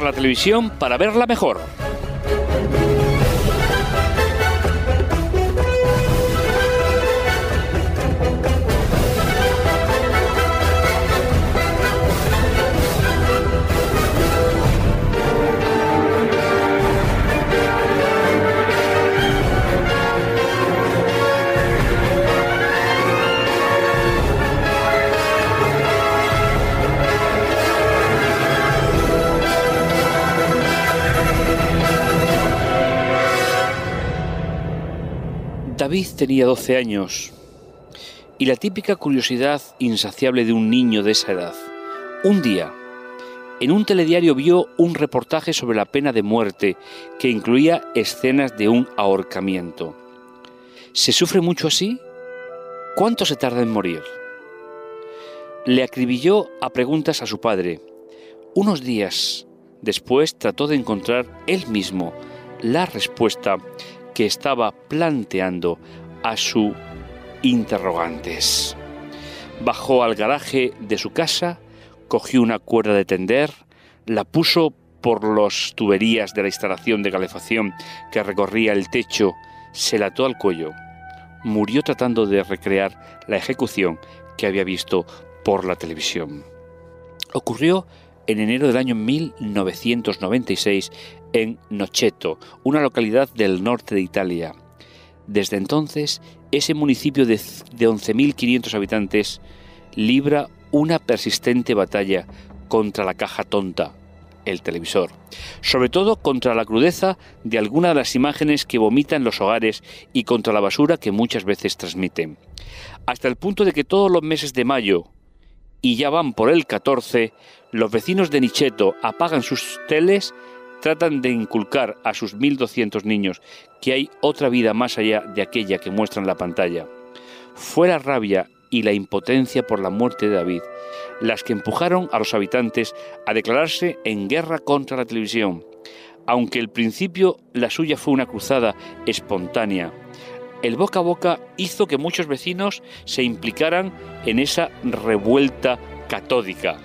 la televisión para verla mejor. David tenía 12 años y la típica curiosidad insaciable de un niño de esa edad. Un día, en un telediario vio un reportaje sobre la pena de muerte que incluía escenas de un ahorcamiento. ¿Se sufre mucho así? ¿Cuánto se tarda en morir? Le acribilló a preguntas a su padre. Unos días después trató de encontrar él mismo la respuesta que estaba planteando a sus interrogantes. Bajó al garaje de su casa, cogió una cuerda de tender, la puso por las tuberías de la instalación de calefacción que recorría el techo, se la ató al cuello. Murió tratando de recrear la ejecución que había visto por la televisión. Ocurrió en enero del año 1996 en Nocheto, una localidad del norte de Italia. Desde entonces, ese municipio de, 11.500 habitantes libra una persistente batalla contra la caja tonta, el televisor, sobre todo contra la crudeza de algunas de las imágenes que vomitan los hogares y contra la basura que muchas veces transmiten. Hasta el punto de que todos los meses de mayo, y ya van por el 14, los vecinos de Nicheto apagan sus teles tratan de inculcar a sus 1.200 niños que hay otra vida más allá de aquella que muestran la pantalla. Fue la rabia y la impotencia por la muerte de David las que empujaron a los habitantes a declararse en guerra contra la televisión. Aunque al principio la suya fue una cruzada espontánea, el boca a boca hizo que muchos vecinos se implicaran en esa revuelta catódica.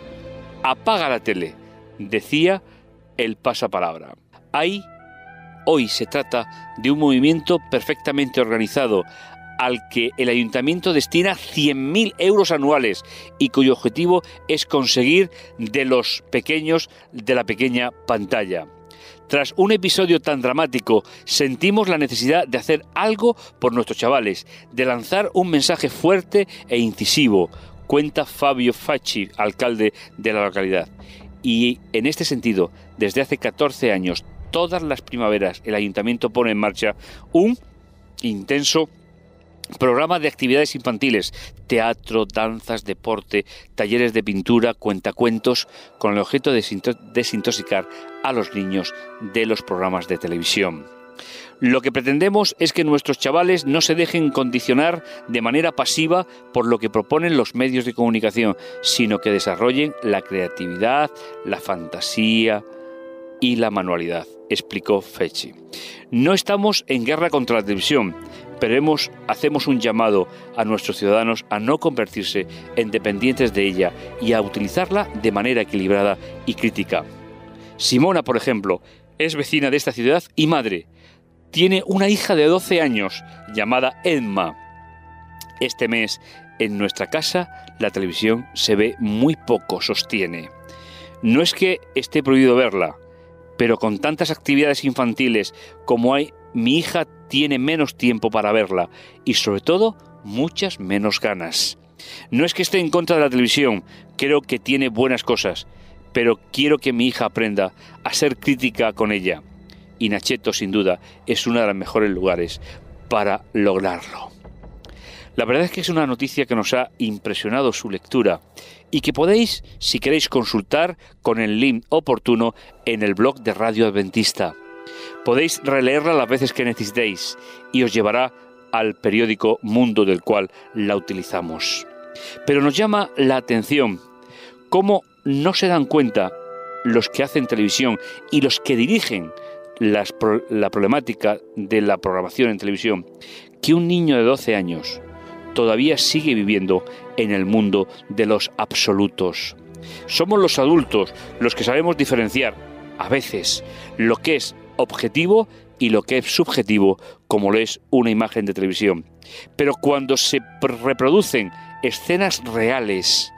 Apaga la tele, decía el pasapalabra. Ahí, hoy se trata de un movimiento perfectamente organizado al que el ayuntamiento destina 100.000 euros anuales y cuyo objetivo es conseguir de los pequeños de la pequeña pantalla. Tras un episodio tan dramático, sentimos la necesidad de hacer algo por nuestros chavales, de lanzar un mensaje fuerte e incisivo, cuenta Fabio Facci, alcalde de la localidad. Y en este sentido, desde hace 14 años, todas las primaveras, el ayuntamiento pone en marcha un intenso programa de actividades infantiles, teatro, danzas, deporte, talleres de pintura, cuentacuentos, con el objeto de desintoxicar a los niños de los programas de televisión. Lo que pretendemos es que nuestros chavales no se dejen condicionar de manera pasiva por lo que proponen los medios de comunicación, sino que desarrollen la creatividad, la fantasía y la manualidad, explicó Fechi. No estamos en guerra contra la televisión, pero hacemos un llamado a nuestros ciudadanos a no convertirse en dependientes de ella y a utilizarla de manera equilibrada y crítica. Simona, por ejemplo, es vecina de esta ciudad y madre tiene una hija de 12 años llamada Edma. Este mes en nuestra casa la televisión se ve muy poco, sostiene. No es que esté prohibido verla, pero con tantas actividades infantiles como hay, mi hija tiene menos tiempo para verla y sobre todo muchas menos ganas. No es que esté en contra de la televisión, creo que tiene buenas cosas, pero quiero que mi hija aprenda a ser crítica con ella y Nacheto sin duda es uno de los mejores lugares para lograrlo. La verdad es que es una noticia que nos ha impresionado su lectura y que podéis, si queréis, consultar con el link oportuno en el blog de Radio Adventista. Podéis releerla las veces que necesitéis y os llevará al periódico Mundo del cual la utilizamos. Pero nos llama la atención cómo no se dan cuenta los que hacen televisión y los que dirigen la problemática de la programación en televisión, que un niño de 12 años todavía sigue viviendo en el mundo de los absolutos. Somos los adultos los que sabemos diferenciar a veces lo que es objetivo y lo que es subjetivo, como lo es una imagen de televisión. Pero cuando se reproducen escenas reales,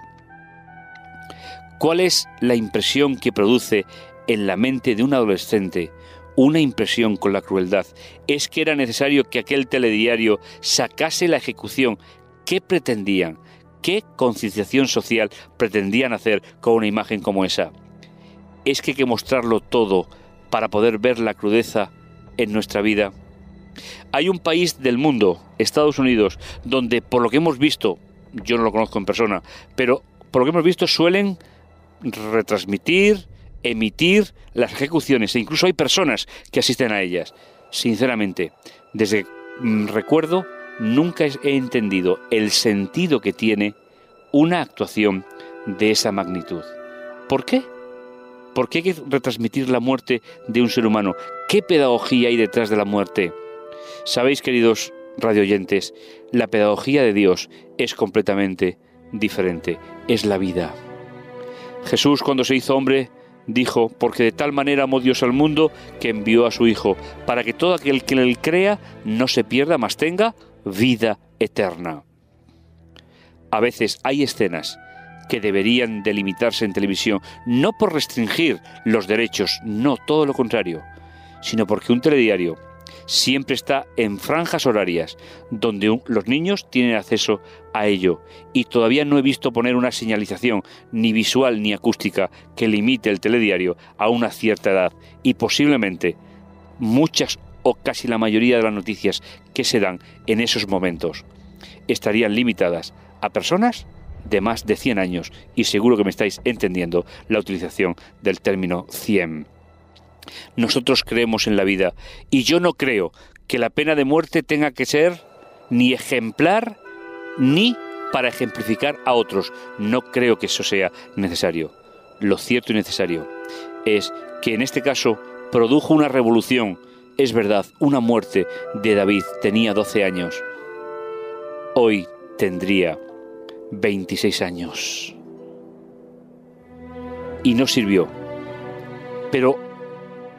¿cuál es la impresión que produce en la mente de un adolescente? Una impresión con la crueldad. Es que era necesario que aquel telediario sacase la ejecución. ¿Qué pretendían? ¿Qué concienciación social pretendían hacer con una imagen como esa? Es que hay que mostrarlo todo para poder ver la crudeza en nuestra vida. Hay un país del mundo, Estados Unidos, donde por lo que hemos visto, yo no lo conozco en persona, pero por lo que hemos visto suelen retransmitir, emitir las ejecuciones e incluso hay personas que asisten a ellas. Sinceramente, desde mm, recuerdo, nunca he entendido el sentido que tiene una actuación de esa magnitud. ¿Por qué? ¿Por qué hay que retransmitir la muerte de un ser humano? ¿Qué pedagogía hay detrás de la muerte? Sabéis, queridos radioyentes, la pedagogía de Dios es completamente diferente, es la vida. Jesús cuando se hizo hombre dijo, porque de tal manera amó Dios al mundo que envió a su Hijo, para que todo aquel que él crea no se pierda, mas tenga vida eterna. A veces hay escenas que deberían delimitarse en televisión, no por restringir los derechos, no, todo lo contrario, sino porque un telediario siempre está en franjas horarias donde los niños tienen acceso a ello. Y todavía no he visto poner una señalización ni visual ni acústica que limite el telediario a una cierta edad. Y posiblemente muchas o casi la mayoría de las noticias que se dan en esos momentos estarían limitadas a personas de más de 100 años y seguro que me estáis entendiendo la utilización del término 100. Nosotros creemos en la vida y yo no creo que la pena de muerte tenga que ser ni ejemplar ni para ejemplificar a otros. No creo que eso sea necesario. Lo cierto y necesario es que en este caso produjo una revolución. Es verdad, una muerte de David tenía 12 años. Hoy tendría 26 años. Y no sirvió. Pero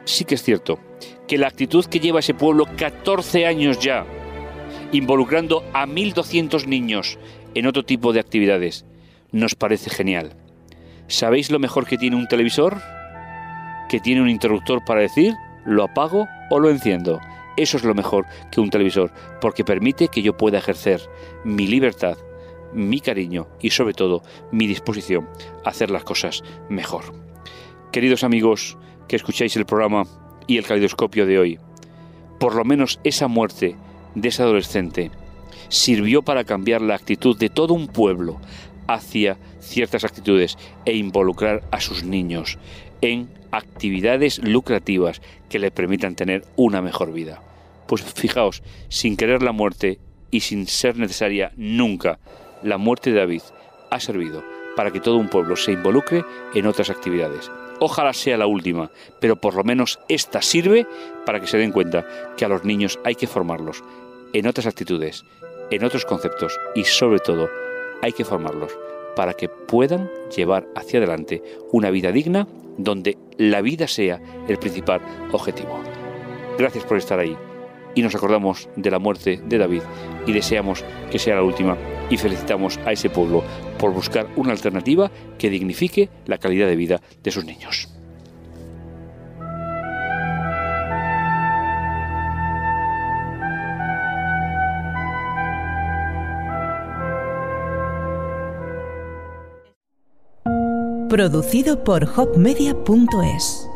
sí que es cierto que la actitud que lleva ese pueblo 14 años ya, involucrando a 1.200 niños en otro tipo de actividades, nos parece genial. ¿Sabéis lo mejor que tiene un televisor? Que tiene un interruptor para decir, lo apago o lo enciendo. Eso es lo mejor que un televisor, porque permite que yo pueda ejercer mi libertad mi cariño y sobre todo mi disposición a hacer las cosas mejor. Queridos amigos que escucháis el programa y el caleidoscopio de hoy, por lo menos esa muerte de ese adolescente sirvió para cambiar la actitud de todo un pueblo hacia ciertas actitudes e involucrar a sus niños en actividades lucrativas que le permitan tener una mejor vida. Pues fijaos, sin querer la muerte y sin ser necesaria nunca la muerte de David ha servido para que todo un pueblo se involucre en otras actividades. Ojalá sea la última, pero por lo menos esta sirve para que se den cuenta que a los niños hay que formarlos en otras actitudes, en otros conceptos y sobre todo hay que formarlos para que puedan llevar hacia adelante una vida digna donde la vida sea el principal objetivo. Gracias por estar ahí y nos acordamos de la muerte de David y deseamos que sea la última y felicitamos a ese pueblo por buscar una alternativa que dignifique la calidad de vida de sus niños. Producido por hopmedia.es